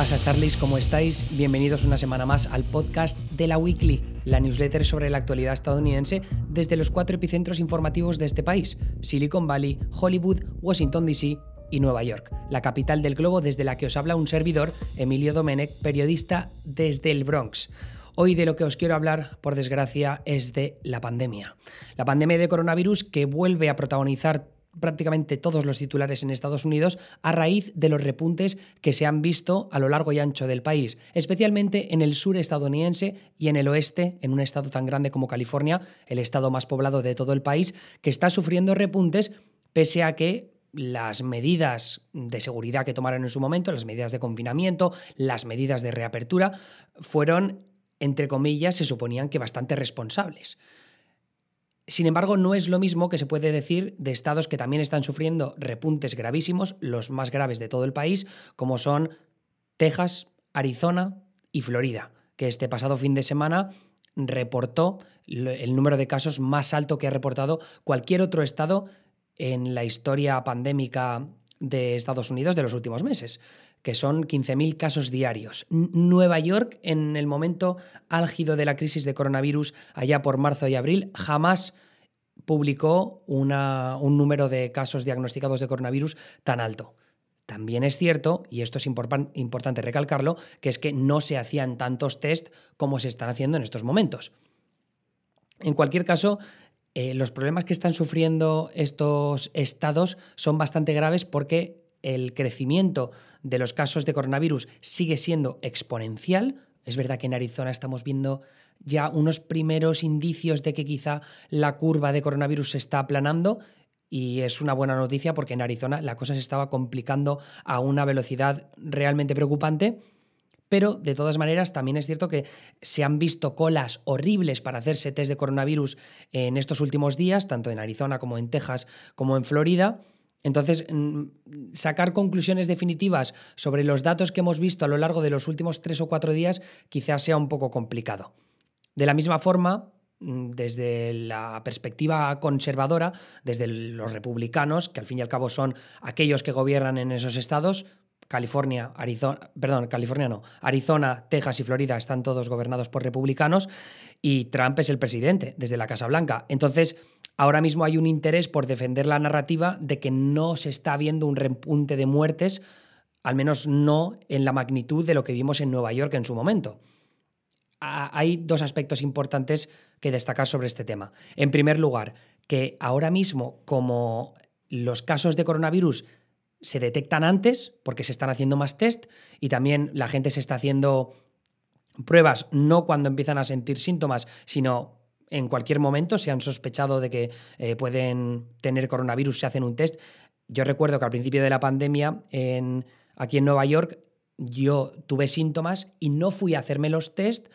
pasa, Charlies? ¿Cómo estáis? Bienvenidos una semana más al podcast de la Weekly, la newsletter sobre la actualidad estadounidense desde los cuatro epicentros informativos de este país: Silicon Valley, Hollywood, Washington DC y Nueva York, la capital del globo desde la que os habla un servidor, Emilio Domenech, periodista desde el Bronx. Hoy de lo que os quiero hablar, por desgracia, es de la pandemia. La pandemia de coronavirus que vuelve a protagonizar prácticamente todos los titulares en Estados Unidos a raíz de los repuntes que se han visto a lo largo y ancho del país, especialmente en el sur estadounidense y en el oeste, en un estado tan grande como California, el estado más poblado de todo el país, que está sufriendo repuntes pese a que las medidas de seguridad que tomaron en su momento, las medidas de confinamiento, las medidas de reapertura, fueron, entre comillas, se suponían que bastante responsables. Sin embargo, no es lo mismo que se puede decir de estados que también están sufriendo repuntes gravísimos, los más graves de todo el país, como son Texas, Arizona y Florida, que este pasado fin de semana reportó el número de casos más alto que ha reportado cualquier otro estado en la historia pandémica de Estados Unidos de los últimos meses, que son 15.000 casos diarios. Nueva York, en el momento álgido de la crisis de coronavirus, allá por marzo y abril, jamás publicó un número de casos diagnosticados de coronavirus tan alto. También es cierto, y esto es importante recalcarlo, que es que no se hacían tantos test como se están haciendo en estos momentos. En cualquier caso, eh, los problemas que están sufriendo estos estados son bastante graves porque el crecimiento de los casos de coronavirus sigue siendo exponencial. Es verdad que en Arizona estamos viendo ya unos primeros indicios de que quizá la curva de coronavirus se está aplanando y es una buena noticia porque en Arizona la cosa se estaba complicando a una velocidad realmente preocupante pero de todas maneras también es cierto que se han visto colas horribles para hacerse test de coronavirus en estos últimos días, tanto en Arizona como en Texas como en Florida. Entonces, mm, sacar conclusiones definitivas sobre los datos que hemos visto a lo largo de los últimos tres o cuatro días quizás sea un poco complicado. De la misma forma, mm, desde la perspectiva conservadora, desde los republicanos, que al fin y al cabo son aquellos que gobiernan en esos estados, California, Arizona, perdón, California no, Arizona, Texas y Florida están todos gobernados por republicanos y Trump es el presidente desde la Casa Blanca. Entonces, ahora mismo hay un interés por defender la narrativa de que no se está viendo un repunte de muertes, al menos no en la magnitud de lo que vimos en Nueva York en su momento. Hay dos aspectos importantes que destacar sobre este tema. En primer lugar, que ahora mismo, como los casos de coronavirus se detectan antes porque se están haciendo más test y también la gente se está haciendo pruebas no cuando empiezan a sentir síntomas, sino en cualquier momento, si han sospechado de que eh, pueden tener coronavirus, se hacen un test. Yo recuerdo que al principio de la pandemia, en, aquí en Nueva York, yo tuve síntomas y no fui a hacerme los test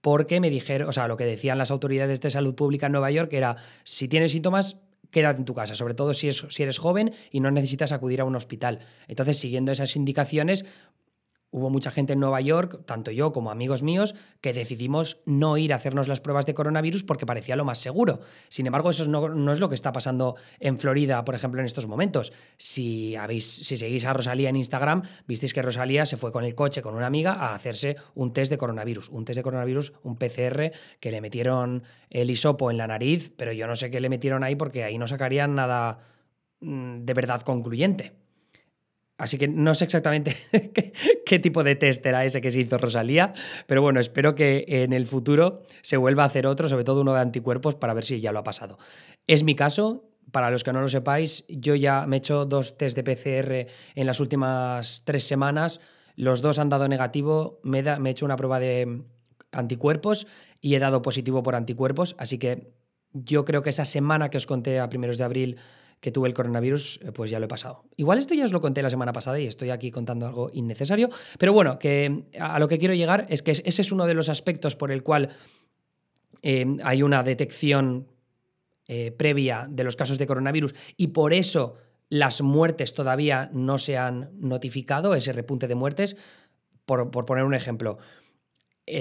porque me dijeron, o sea, lo que decían las autoridades de salud pública en Nueva York era, si tienes síntomas, quédate en tu casa, sobre todo si, si eres joven y no necesitas acudir a un hospital. Entonces, siguiendo esas indicaciones, Hubo mucha gente en Nueva York, tanto yo como amigos míos, que decidimos no ir a hacernos las pruebas de coronavirus porque parecía lo más seguro. Sin embargo, eso no, es lo que está pasando en Florida, por ejemplo, en estos momentos. Si, habéis, si seguís a Rosalía en Instagram, visteis que Rosalía se fue con el coche con una amiga a hacerse un test de coronavirus. Un test de coronavirus, un PCR, que le metieron el hisopo en la nariz, pero yo no sé qué le metieron ahí porque ahí no sacarían nada mm, de verdad concluyente. Así que no sé exactamente qué, tipo de test era ese que se hizo Rosalía, pero bueno, espero que en el futuro se vuelva a hacer otro, sobre todo uno de anticuerpos, para ver si ya lo ha pasado. Es mi caso, para los que no lo sepáis, yo ya me he hecho dos test de PCR en las últimas tres semanas, los dos han dado negativo, me, me he hecho una prueba de anticuerpos y he dado positivo por anticuerpos, así que yo creo que esa semana que os conté a primeros de abril que tuve el coronavirus, eh, pues ya lo he pasado. Igual esto ya os lo conté la semana pasada y estoy aquí contando algo innecesario, pero bueno, que a lo que quiero llegar es que ese es uno de los aspectos por el cual eh, hay una detección eh, previa de los casos de coronavirus y por eso las muertes todavía no se han notificado, ese repunte de muertes. Por, por poner un ejemplo,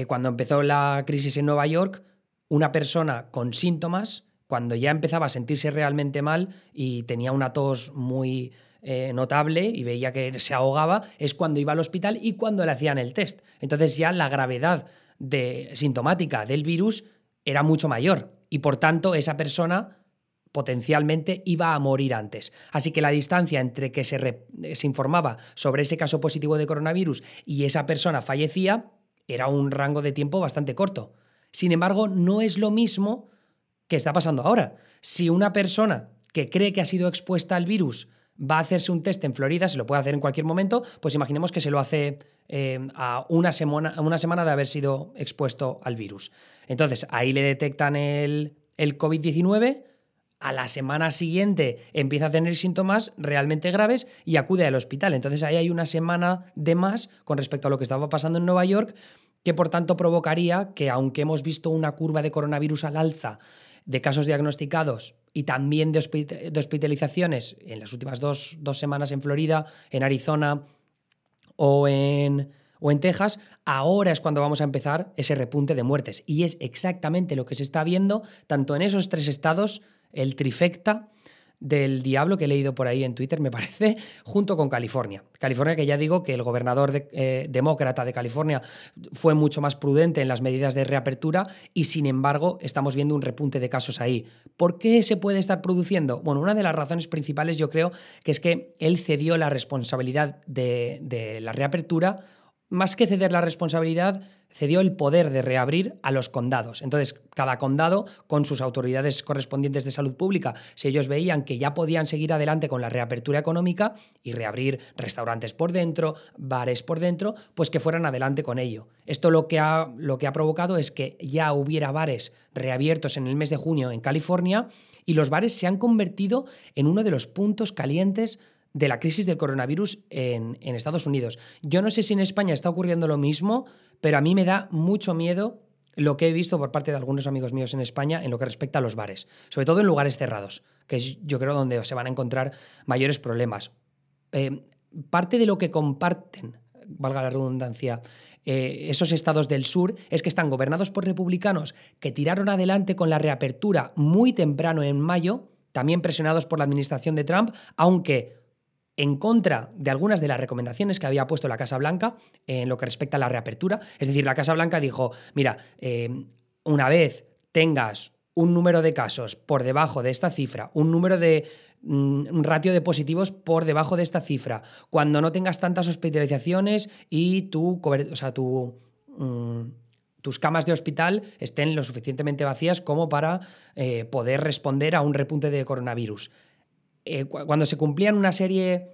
cuando empezó la crisis en Nueva York, una persona con síntomas cuando ya empezaba a sentirse realmente mal y tenía una tos muy eh, notable y veía que se ahogaba es cuando iba al hospital y cuando le hacían el test. Entonces ya la gravedad de, sintomática del virus era mucho mayor y por tanto esa persona potencialmente iba a morir antes. Así que la distancia entre que se, se, informaba sobre ese caso positivo de coronavirus y esa persona fallecía era un rango de tiempo bastante corto. Sin embargo, no es lo mismo que está pasando ahora. Si una persona que cree que ha sido expuesta al virus va a hacerse un test en Florida, se lo puede hacer en cualquier momento, pues imaginemos que se lo hace eh, a, una semana, una semana de haber sido expuesto al virus. Entonces, ahí le detectan el, el COVID-19, a la semana siguiente empieza a tener síntomas realmente graves y acude al hospital. Entonces ahí hay una semana de más con respecto a lo que estaba pasando en Nueva York, que por tanto provocaría que aunque hemos visto una curva de coronavirus al alza de casos diagnosticados y también de, hospitalizaciones en las últimas dos, semanas en Florida, en Arizona o en, o en Texas, ahora es cuando vamos a empezar ese repunte de muertes. Y es exactamente lo que se está viendo tanto en esos tres estados, el trifecta, del diablo que he leído por ahí en Twitter, me parece, junto con California. California, que ya digo que el gobernador eh, demócrata de California fue mucho más prudente en las medidas de reapertura y sin embargo estamos viendo un repunte de casos ahí. ¿Por qué se puede estar produciendo? Bueno, una de las razones principales yo creo que es que él cedió la responsabilidad de, de la reapertura más que ceder la responsabilidad, cedió el poder de reabrir a los condados. Entonces, cada condado, con sus autoridades correspondientes de salud pública, si ellos veían que ya podían seguir adelante con la reapertura económica y reabrir restaurantes por dentro, bares por dentro, pues que fueran adelante con ello. Esto lo que ha, lo que ha provocado es que ya hubiera bares reabiertos en el mes de junio en California y los bares se han convertido en uno de los puntos calientes de la crisis del coronavirus en, Estados Unidos. Yo no sé si en España está ocurriendo lo mismo, pero a mí me da mucho miedo lo que he visto por parte de algunos amigos míos en España en lo que respecta a los bares, sobre todo en lugares cerrados, que es yo creo donde se van a encontrar mayores problemas. Eh, parte de lo que comparten, valga la redundancia, eh, esos estados del sur es que están gobernados por republicanos que tiraron adelante con la reapertura muy temprano en mayo, también presionados por la administración de Trump, aunque en contra de algunas de las recomendaciones que había puesto la Casa Blanca en lo que respecta a la reapertura. Es decir, la Casa Blanca dijo, mira, eh, una vez tengas un número de casos por debajo de esta cifra, un número de mm, un ratio de positivos por debajo de esta cifra, cuando no tengas tantas hospitalizaciones y tu, o sea, mm, tus camas de hospital estén lo suficientemente vacías como para eh, poder responder a un repunte de coronavirus. Eh, cuando se cumplían una serie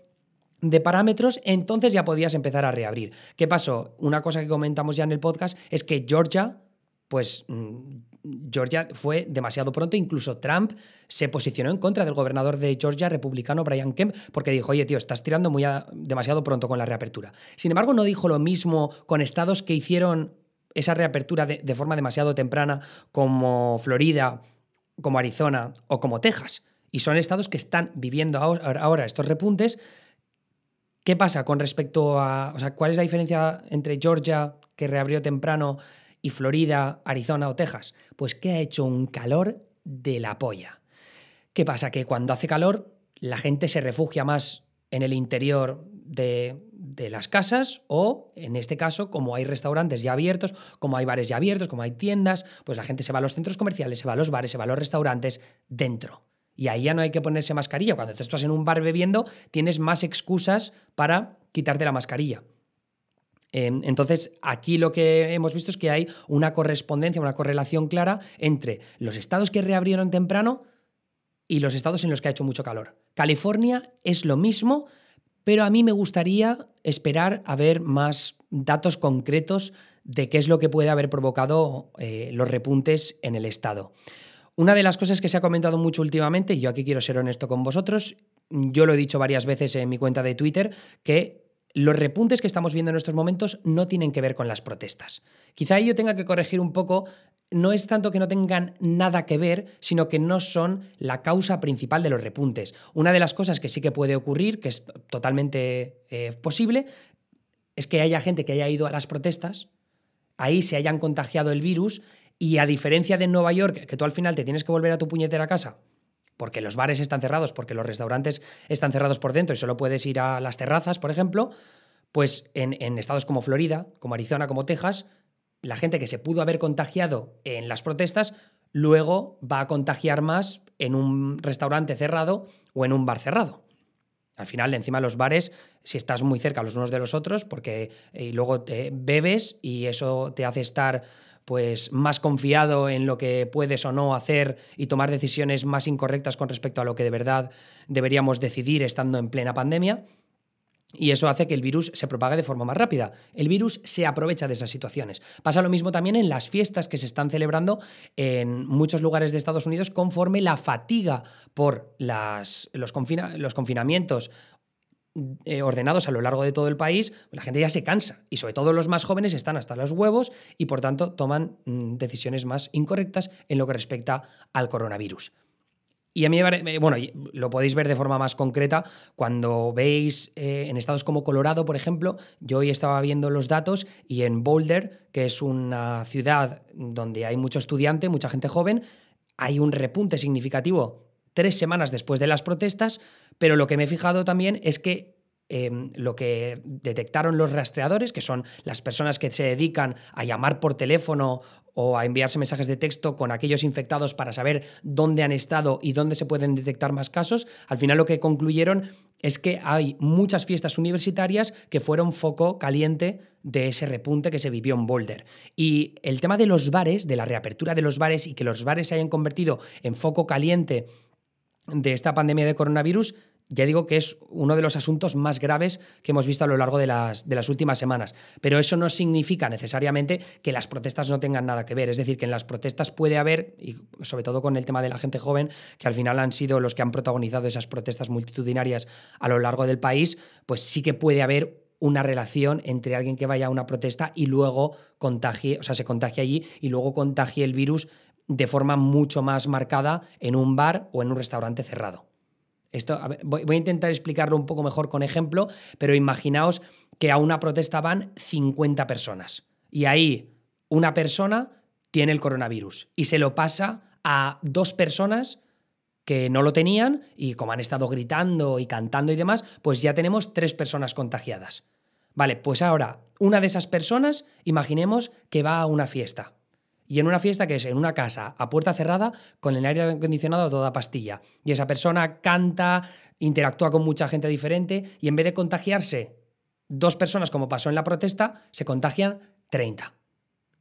de parámetros, entonces ya podías empezar a reabrir. ¿Qué pasó? Una cosa que comentamos ya en el podcast es que Georgia, pues mm, Georgia fue demasiado pronto, incluso Trump se posicionó en contra del gobernador de Georgia, republicano Brian Kemp, porque dijo, oye tío, estás tirando muy demasiado pronto con la reapertura. Sin embargo, no dijo lo mismo con estados que hicieron esa reapertura de forma demasiado temprana, como Florida, como Arizona o como Texas. Y son estados que están viviendo ahora estos repuntes. ¿Qué pasa con respecto a, o sea, cuál es la diferencia entre Georgia, que reabrió temprano, y Florida, Arizona o Texas? Pues que ha hecho un calor de la polla. ¿Qué pasa? Que cuando hace calor, la gente se refugia más en el interior de, de, las casas o, en este caso, como hay restaurantes ya abiertos, como hay bares ya abiertos, como hay tiendas, pues la gente se va a los centros comerciales, se va a los bares, se va a los restaurantes dentro. Y ahí ya no hay que ponerse mascarilla. Cuando tú estás en un bar bebiendo, tienes más excusas para quitarte la mascarilla. Em, entonces, aquí lo que hemos visto es que hay una correspondencia, una correlación clara entre los estados que reabrieron temprano y los estados en los que ha hecho mucho calor. California es lo mismo, pero a mí me gustaría esperar a ver más datos concretos de qué es lo que puede haber provocado eh, los repuntes en el estado. Una de las cosas que se ha comentado mucho últimamente, y yo aquí quiero ser honesto con vosotros, yo lo he dicho varias veces en mi cuenta de Twitter, que los repuntes que estamos viendo en estos momentos no tienen que ver con las protestas. Quizá yo tenga que corregir un poco, no es tanto que no tengan nada que ver, sino que no son la causa principal de los repuntes. Una de las cosas que sí que puede ocurrir, que es totalmente eh, posible, es que haya gente que haya ido a las protestas, ahí se hayan contagiado el virus y a diferencia de Nueva York, que tú al final te tienes que volver a tu puñetera casa porque los bares están cerrados, porque los restaurantes están cerrados por dentro y solo puedes ir a las terrazas, por ejemplo, pues en, estados como Florida, como Arizona, como Texas, la gente que se pudo haber contagiado en las protestas luego va a contagiar más en un restaurante cerrado o en un bar cerrado. Al final, encima los bares, si estás muy cerca los unos de los otros, porque y luego te bebes y eso te hace estar pues más confiado en lo que puedes o no hacer y tomar decisiones más incorrectas con respecto a lo que de verdad deberíamos decidir estando en plena pandemia. Y eso hace que el virus se propague de forma más rápida. El virus se aprovecha de esas situaciones. Pasa lo mismo también en las fiestas que se están celebrando en muchos lugares de Estados Unidos conforme la fatiga por las, los, los confinamientos eh, ordenados a lo largo de todo el país, la gente ya se cansa y sobre todo los más jóvenes están hasta los huevos y por tanto toman mm, decisiones más incorrectas en lo que respecta al coronavirus. Y a mí, bueno, lo podéis ver de forma más concreta cuando veis eh, en estados como Colorado, por ejemplo, yo hoy estaba viendo los datos y en Boulder, que es una ciudad donde hay mucho estudiante, mucha gente joven, hay un repunte significativo tres semanas después de las protestas, pero lo que me he fijado también es que em, lo que detectaron los rastreadores, que son las personas que se dedican a llamar por teléfono o a enviarse mensajes de texto con aquellos infectados para saber dónde han estado y dónde se pueden detectar más casos, al final lo que concluyeron es que hay muchas fiestas universitarias que fueron foco caliente de ese repunte que se vivió en Boulder. Y el tema de los bares, de la reapertura de los bares y que los bares se hayan convertido en foco caliente de esta pandemia de coronavirus, ya digo que es uno de los asuntos más graves que hemos visto a lo largo de las, de las, últimas semanas. Pero eso no significa necesariamente que las protestas no tengan nada que ver. Es decir, que en las protestas puede haber, y sobre todo con el tema de la gente joven, que al final han sido los que han protagonizado esas protestas multitudinarias a lo largo del país, pues sí que puede haber una relación entre alguien que vaya a una protesta y luego contagie, o sea, se contagie allí y luego contagie el virus de forma mucho más marcada en un bar o en un restaurante cerrado. Esto, voy, a intentar explicarlo un poco mejor con ejemplo, pero imaginaos que a una protesta van 50 personas y ahí una persona tiene el coronavirus y se lo pasa a dos personas que no lo tenían y como han estado gritando y cantando y demás, pues ya tenemos tres personas contagiadas. Vale, pues ahora una de esas personas, imaginemos que va a una fiesta y en una fiesta que es en una casa a puerta cerrada con el aire acondicionado a toda pastilla. Y esa persona canta, interactúa con mucha gente diferente y en vez de contagiarse dos personas como pasó en la protesta, se contagian 30.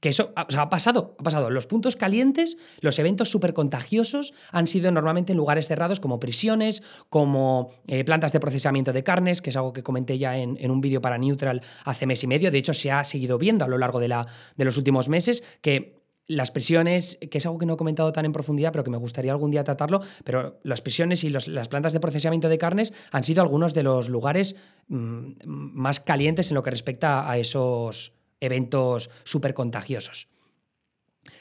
Que eso ha pasado, ha pasado. Los puntos calientes, los eventos súper contagiosos han sido normalmente en lugares cerrados como prisiones, como eh, plantas de procesamiento de carnes, que es algo que comenté ya en, en un vídeo para Neutral hace mes y medio. De hecho, se ha seguido viendo a lo largo de, la, de los últimos meses que las prisiones, que es algo que no he comentado tan en profundidad, pero que me gustaría algún día tratarlo, pero las prisiones y las plantas de procesamiento de carnes han sido algunos de los lugares mm, más calientes en lo que respecta a esos eventos súper contagiosos.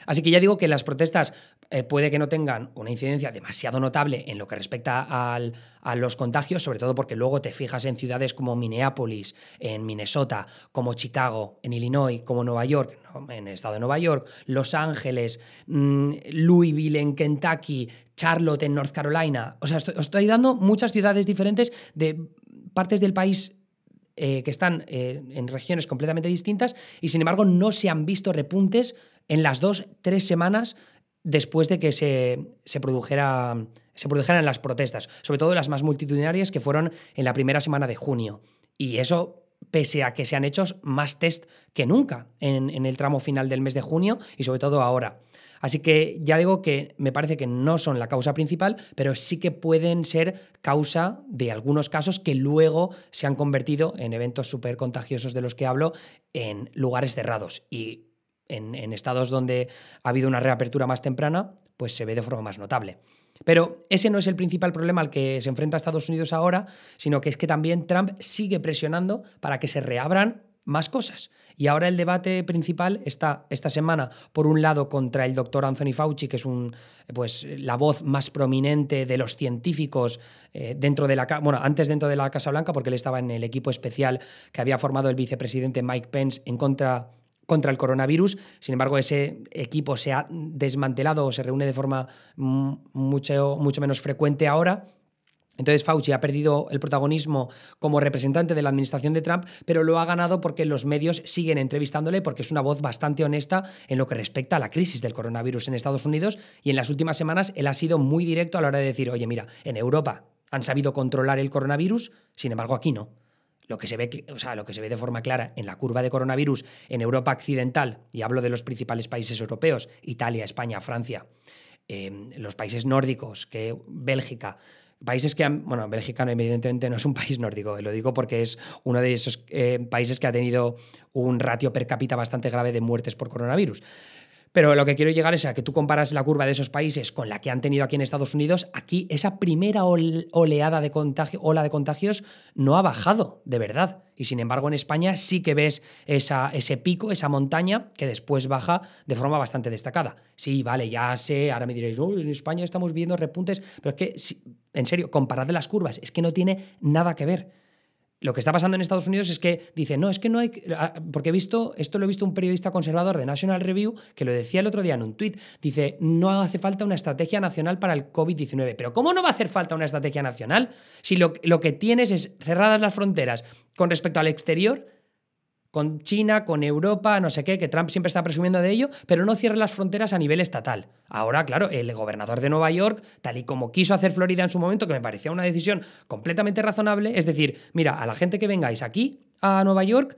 Así que ya digo que las protestas eh, puede que no tengan una incidencia demasiado notable en lo que respecta a los contagios, sobre todo porque luego te fijas en ciudades como Minneapolis, en Minnesota, como Chicago, en Illinois, como Nueva York, en el estado de Nueva York, Los Ángeles, mm, Louisville en Kentucky, Charlotte en North Carolina. O sea, estoy, os estoy dando muchas ciudades diferentes de partes del país eh, que están eh, en regiones completamente distintas y sin embargo no se han visto repuntes en las dos, tres semanas después de que se, se, produjera, se produjeran las protestas, sobre todo las más multitudinarias que fueron en la primera semana de junio. Y eso pese a que se han hecho más test que nunca en, en el tramo final del mes de junio y sobre todo ahora. Así que ya digo que me parece que no son la causa principal, pero sí que pueden ser causa de algunos casos que luego se han convertido en eventos súper contagiosos de los que hablo en lugares cerrados. Y en, estados donde ha habido una reapertura más temprana, pues se ve de forma más notable. Pero ese no es el principal problema al que se enfrenta Estados Unidos ahora, sino que es que también Trump sigue presionando para que se reabran más cosas. Y ahora el debate principal está esta semana, por un lado, contra el doctor Anthony Fauci, que es un, pues, la voz más prominente de los científicos eh, dentro de la bueno, antes dentro de la Casa Blanca, porque él estaba en el equipo especial que había formado el vicepresidente Mike Pence en contra contra el coronavirus. Sin embargo, ese equipo se ha desmantelado o se reúne de forma mucho, mucho menos frecuente ahora. Entonces Fauci ha perdido el protagonismo como representante de la administración de Trump, pero lo ha ganado porque los medios siguen entrevistándole porque es una voz bastante honesta en lo que respecta a la crisis del coronavirus en Estados Unidos y en las últimas semanas él ha sido muy directo a la hora de decir, oye, mira, en Europa han sabido controlar el coronavirus, sin embargo aquí no. Lo que, se ve, o sea, lo que se ve de forma clara en la curva de coronavirus en Europa occidental, y hablo de los principales países europeos, Italia, España, Francia, eh, los países nórdicos, que Bélgica, países que han, bueno, Bélgica evidentemente no es un país nórdico, lo digo porque es uno de esos eh, países que ha tenido un ratio per cápita bastante grave de muertes por coronavirus. Pero lo que quiero llegar es a que tú comparas la curva de esos países con la que han tenido aquí en Estados Unidos. Aquí esa primera oleada de contagio, ola de contagios no ha bajado, de verdad. Y sin embargo en España sí que ves esa, ese pico, esa montaña, que después baja de forma bastante destacada. Sí, vale, ya sé, ahora me diréis, en España estamos viendo repuntes, pero es que, en serio, comparad las curvas, es que no tiene nada que ver. Lo que está pasando en Estados Unidos es que dice, no, es que no hay. Ah, porque he visto, esto lo he visto un periodista conservador de National Review que lo decía el otro día en un tuit. Dice, no hace falta una estrategia nacional para el COVID-19. Pero ¿cómo no va a hacer falta una estrategia nacional si lo, lo que tienes es cerradas las fronteras con respecto al exterior? Con China, con Europa, no sé qué, que Trump siempre está presumiendo de ello, pero no cierre las fronteras a nivel estatal. Ahora, claro, el gobernador de Nueva York, tal y como quiso hacer Florida en su momento, que me parecía una decisión completamente razonable, es decir, mira, a la gente que vengáis aquí a Nueva York,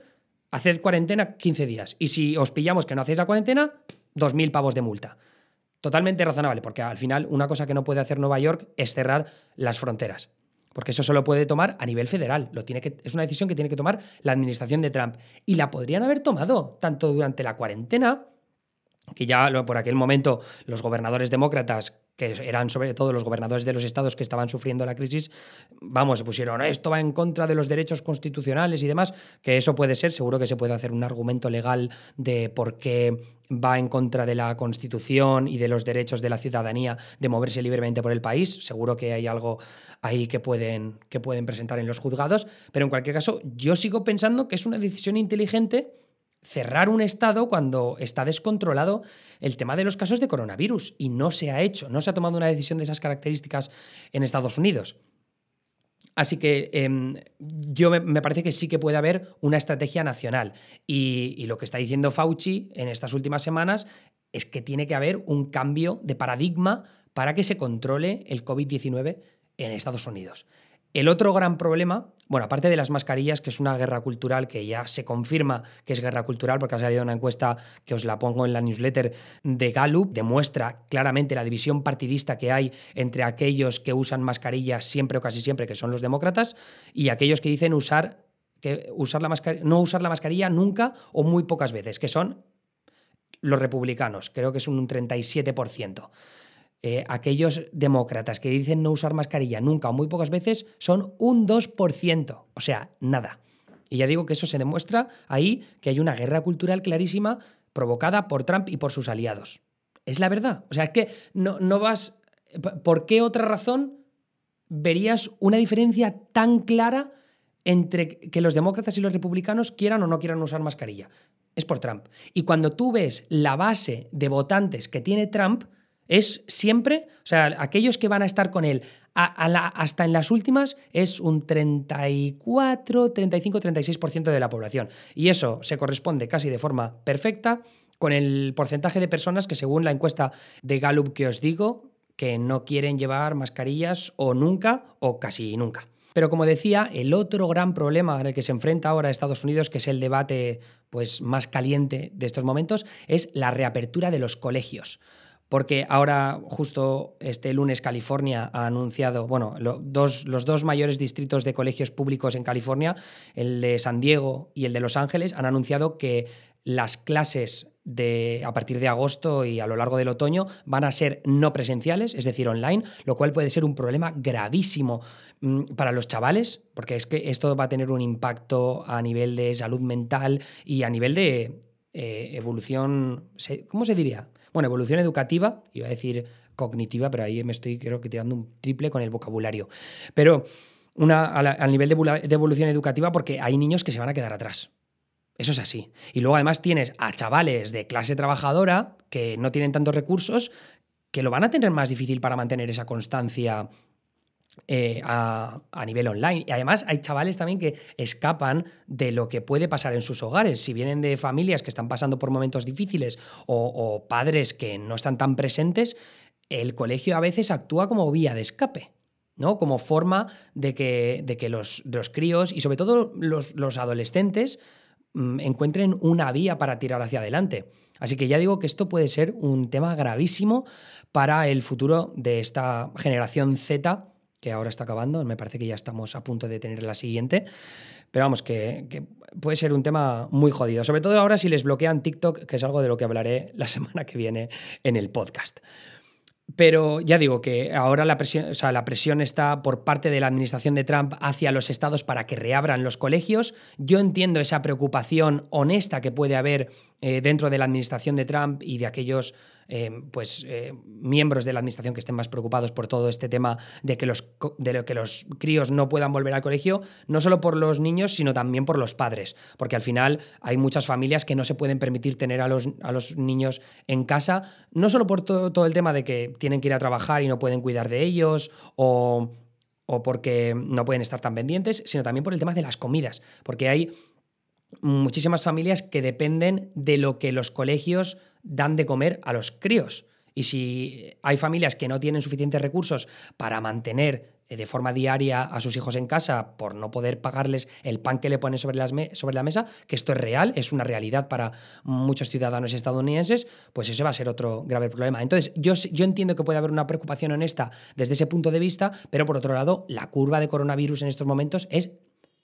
haced cuarentena 15 días. Y si os pillamos que no hacéis la cuarentena, 2.000 pavos de multa. Totalmente razonable, porque al final una cosa que no puede hacer Nueva York es cerrar las fronteras porque eso solo puede tomar a nivel federal. Lo tiene que, es una decisión que tiene que tomar la administración de Trump. Y la podrían haber tomado tanto durante la cuarentena, que ya por aquel momento los gobernadores demócratas que eran sobre todo los gobernadores de los estados que estaban sufriendo la crisis, vamos, se pusieron, esto va en contra de los derechos constitucionales y demás, que eso puede ser, seguro que se puede hacer un argumento legal de por qué va en contra de la Constitución y de los derechos de la ciudadanía de moverse libremente por el país. Seguro que hay algo ahí que pueden, que pueden presentar en los juzgados, pero en cualquier caso, yo sigo pensando que es una decisión inteligente cerrar un estado cuando está descontrolado el tema de los casos de coronavirus y no se ha hecho, no se ha tomado una decisión de esas características en Estados Unidos. Así que em, yo me, parece que sí que puede haber una estrategia nacional. Y, y, lo que está diciendo Fauci en estas últimas semanas es que tiene que haber un cambio de paradigma para que se controle el COVID-19 en Estados Unidos. El otro gran problema, bueno, aparte de las mascarillas, que es una guerra cultural que ya se confirma que es guerra cultural, porque ha salido una encuesta que os la pongo en la newsletter de Gallup, demuestra claramente la división partidista que hay entre aquellos que usan mascarillas siempre o casi siempre, que son los demócratas, y aquellos que dicen usar, que usar la no usar la mascarilla nunca o muy pocas veces, que son los republicanos, creo que es un 37%. Eh, aquellos demócratas que dicen no usar mascarilla nunca o muy pocas veces son un 2%, o sea, nada. Y ya digo que eso se demuestra ahí que hay una guerra cultural clarísima provocada por Trump y por sus aliados. Es la verdad. O sea, es que no, no vas... ¿Por qué otra razón verías una diferencia tan clara entre que los demócratas y los republicanos quieran o no quieran usar mascarilla? Es por Trump. Y cuando tú ves la base de votantes que tiene Trump, es siempre, o sea, aquellos que van a estar con él hasta en las últimas es un 34, 35, 36% de la población. Y eso se corresponde casi de forma perfecta con el porcentaje de personas que según la encuesta de Gallup que os digo, que no quieren llevar mascarillas o nunca o casi nunca. Pero como decía, el otro gran problema el que se enfrenta ahora Estados Unidos, que es el debate pues, más caliente de estos momentos, es la reapertura de los colegios porque ahora justo este lunes California ha anunciado, bueno, los dos mayores distritos de colegios públicos en California, el de San Diego y el de Los Ángeles, han anunciado que las clases de, a partir de agosto y a lo largo del otoño van a ser no presenciales, es decir, online, lo cual puede ser un problema gravísimo mm, para los chavales, porque es que esto va a tener un impacto a nivel de salud mental y a nivel de eh, evolución, ¿cómo se diría? Bueno, evolución educativa, iba a decir cognitiva, pero ahí me estoy creo que tirando un triple con el vocabulario. Pero una, al nivel de, evolución educativa porque hay niños que se van a quedar atrás. Eso es así. Y luego además tienes a chavales de clase trabajadora que no tienen tantos recursos que lo van a tener más difícil para mantener esa constancia eh, a, nivel online. Y además hay chavales también que escapan de lo que puede pasar en sus hogares. Si vienen de familias que están pasando por momentos difíciles o, padres que no están tan presentes, el colegio a veces actúa como vía de escape. ¿no? Como forma de que, de que los, los, críos y sobre todo los, los adolescentes mm, encuentren una vía para tirar hacia adelante. Así que ya digo que esto puede ser un tema gravísimo para el futuro de esta generación Z que ahora está acabando, me parece que ya estamos a punto de tener la siguiente, pero vamos, que, puede ser un tema muy jodido, sobre todo ahora si les bloquean TikTok, que es algo de lo que hablaré la semana que viene en el podcast. Pero ya digo que ahora la presión, sea, la presión está por parte de la administración de Trump hacia los estados para que reabran los colegios. Yo entiendo esa preocupación honesta que puede haber eh, dentro de la administración de Trump y de aquellos eh, pues, eh, miembros de la administración que estén más preocupados por todo este tema de que, los, de que los críos no puedan volver al colegio, no solo por los niños, sino también por los padres, porque al final hay muchas familias que no se pueden permitir tener a los, a los niños en casa, no solo por todo, el tema de que tienen que ir a trabajar y no pueden cuidar de ellos o o porque no pueden estar tan pendientes, sino también por el tema de las comidas, porque hay muchísimas familias que dependen de lo que los colegios dan de comer a los críos. Y si hay familias que no tienen suficientes recursos para mantener eh, de forma diaria a sus hijos en casa por no poder pagarles el pan que le ponen sobre, sobre, la mesa, que esto es real, es una realidad para muchos ciudadanos estadounidenses, pues ese va a ser otro grave problema. Entonces, yo, yo entiendo que puede haber una preocupación honesta desde ese punto de vista, pero por otro lado, la curva de coronavirus en estos momentos es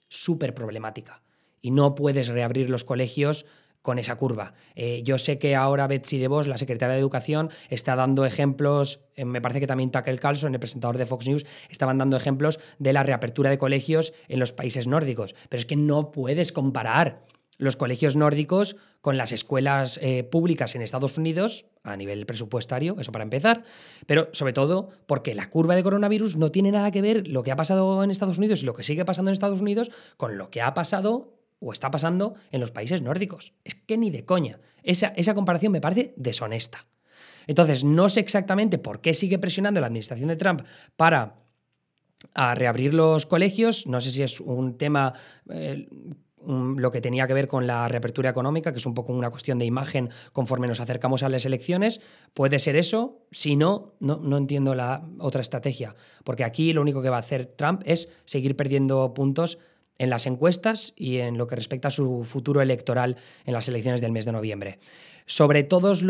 súper problemática y no puedes reabrir los colegios con esa curva. Eh, yo sé que ahora Betsy DeVos, la secretaria de Educación, está dando ejemplos, eh, me parece que también Tucker Carlson, el presentador de Fox News, estaban dando ejemplos de la reapertura de colegios en los países nórdicos. Pero es que no puedes comparar los colegios nórdicos con las escuelas eh, públicas en Estados Unidos a nivel presupuestario, eso para empezar, pero sobre todo porque la curva de coronavirus no tiene nada que ver lo que ha pasado en Estados Unidos y lo que sigue pasando en Estados Unidos con lo que ha pasado o está pasando en los países nórdicos. Es que ni de coña. Esa, esa comparación me parece deshonesta. Entonces, no sé exactamente por qué sigue presionando la administración de Trump para reabrir los colegios. No sé si es un tema eh, lo que tenía que ver con la reapertura económica, que es un poco una cuestión de imagen conforme nos acercamos a las elecciones. Puede ser eso. Si no, no, no entiendo la otra estrategia. Porque aquí lo único que va a hacer Trump es seguir perdiendo puntos en las encuestas y en lo que respecta a su futuro electoral en las elecciones del mes de noviembre. Sobre todos,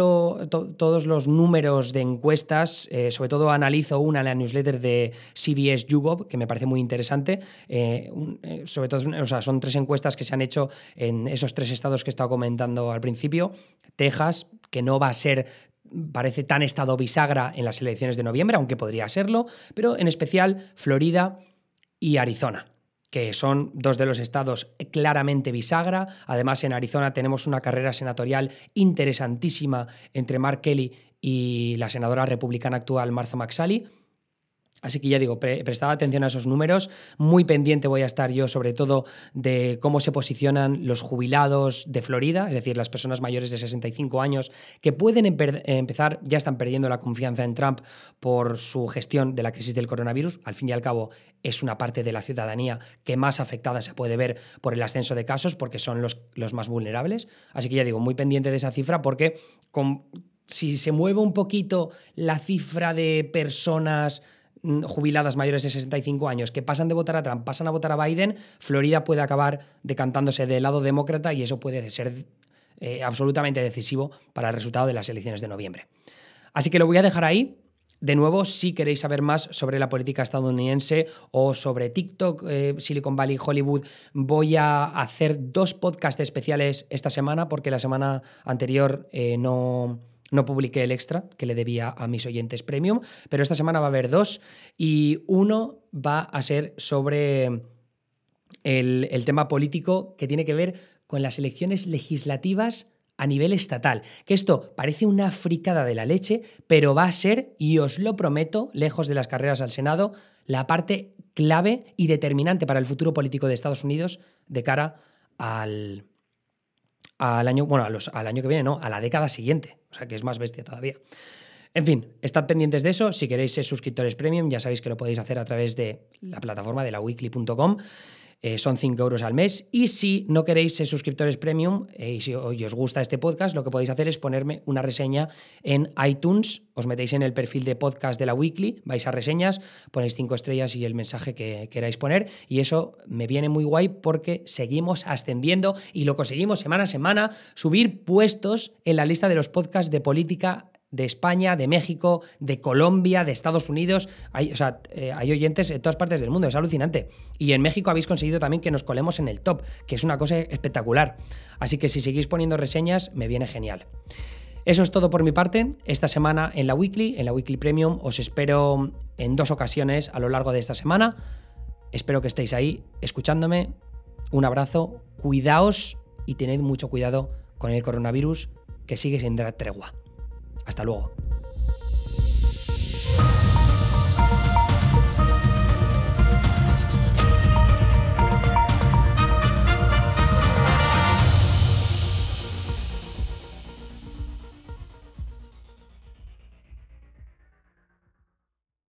todos los números de encuestas, eh, sobre todo analizo una en la newsletter de CBS YouGov, que me parece muy interesante. Eh, eh, sobre todo, o sea, son tres encuestas que se han hecho en esos tres estados que he estado comentando al principio. Texas, que no va a ser parece tan estado bisagra en las elecciones de noviembre, aunque podría serlo, pero en especial Florida y Arizona que son dos de los estados claramente bisagra. Además, en Arizona tenemos una carrera senatorial interesantísima entre Mark Kelly y la senadora republicana actual Martha McSally. Así que ya digo, prestad atención a esos números. Muy pendiente voy a estar yo, sobre todo, de cómo se posicionan los jubilados de Florida, es decir, las personas mayores de 65 años que pueden empezar, ya están perdiendo la confianza en Trump por su gestión de la crisis del coronavirus. Al fin y al cabo, es una parte de la ciudadanía que más afectada se puede ver por el ascenso de casos, porque son los, los más vulnerables. Así que ya digo, muy pendiente de esa cifra, porque si se mueve un poquito la cifra de personas jubiladas mayores de 65 años que pasan de votar a Trump, pasan a votar a Biden, Florida puede acabar decantándose del lado demócrata y eso puede ser eh, absolutamente decisivo para el resultado de las elecciones de noviembre. Así que lo voy a dejar ahí. De nuevo, si queréis saber más sobre la política estadounidense o sobre TikTok, eh, Silicon Valley, Hollywood, voy a hacer dos podcasts especiales esta semana porque la semana anterior eh, no, no publiqué el extra que le debía a mis oyentes premium, pero esta semana va a haber dos y uno va a ser sobre el, tema político que tiene que ver con las elecciones legislativas a nivel estatal. Que esto parece una fricada de la leche, pero va a ser, y os lo prometo, lejos de las carreras al Senado, la parte clave y determinante para el futuro político de Estados Unidos de cara al, al año, bueno, al año que viene, no, a la década siguiente. O sea que es más bestia todavía. En fin, estad pendientes de eso. Si queréis ser suscriptores premium, ya sabéis que lo podéis hacer a través de la plataforma de la weekly.com. Eh, son 5 euros al mes. Y si no queréis ser suscriptores premium eh, y si os gusta este podcast, lo que podéis hacer es ponerme una reseña en iTunes. Os metéis en el perfil de podcast de la Weekly, vais a reseñas, ponéis 5 estrellas y el mensaje que queráis poner. Y eso me viene muy guay porque seguimos ascendiendo y lo conseguimos semana a semana, subir puestos en la lista de los podcasts de política de España, de México, de Colombia, de Estados Unidos. Eh, hay oyentes en todas partes del mundo, es alucinante. Y en México habéis conseguido también que nos colemos en el top, que es una cosa espectacular. Así que si seguís poniendo reseñas, me viene genial. Eso es todo por mi parte. Esta semana en la Weekly, en la Weekly Premium, os espero en dos ocasiones a lo largo de esta semana. Espero que estéis ahí escuchándome. Un abrazo, cuidaos y tened mucho cuidado con el coronavirus que sigue sin dar tregua. Hasta luego.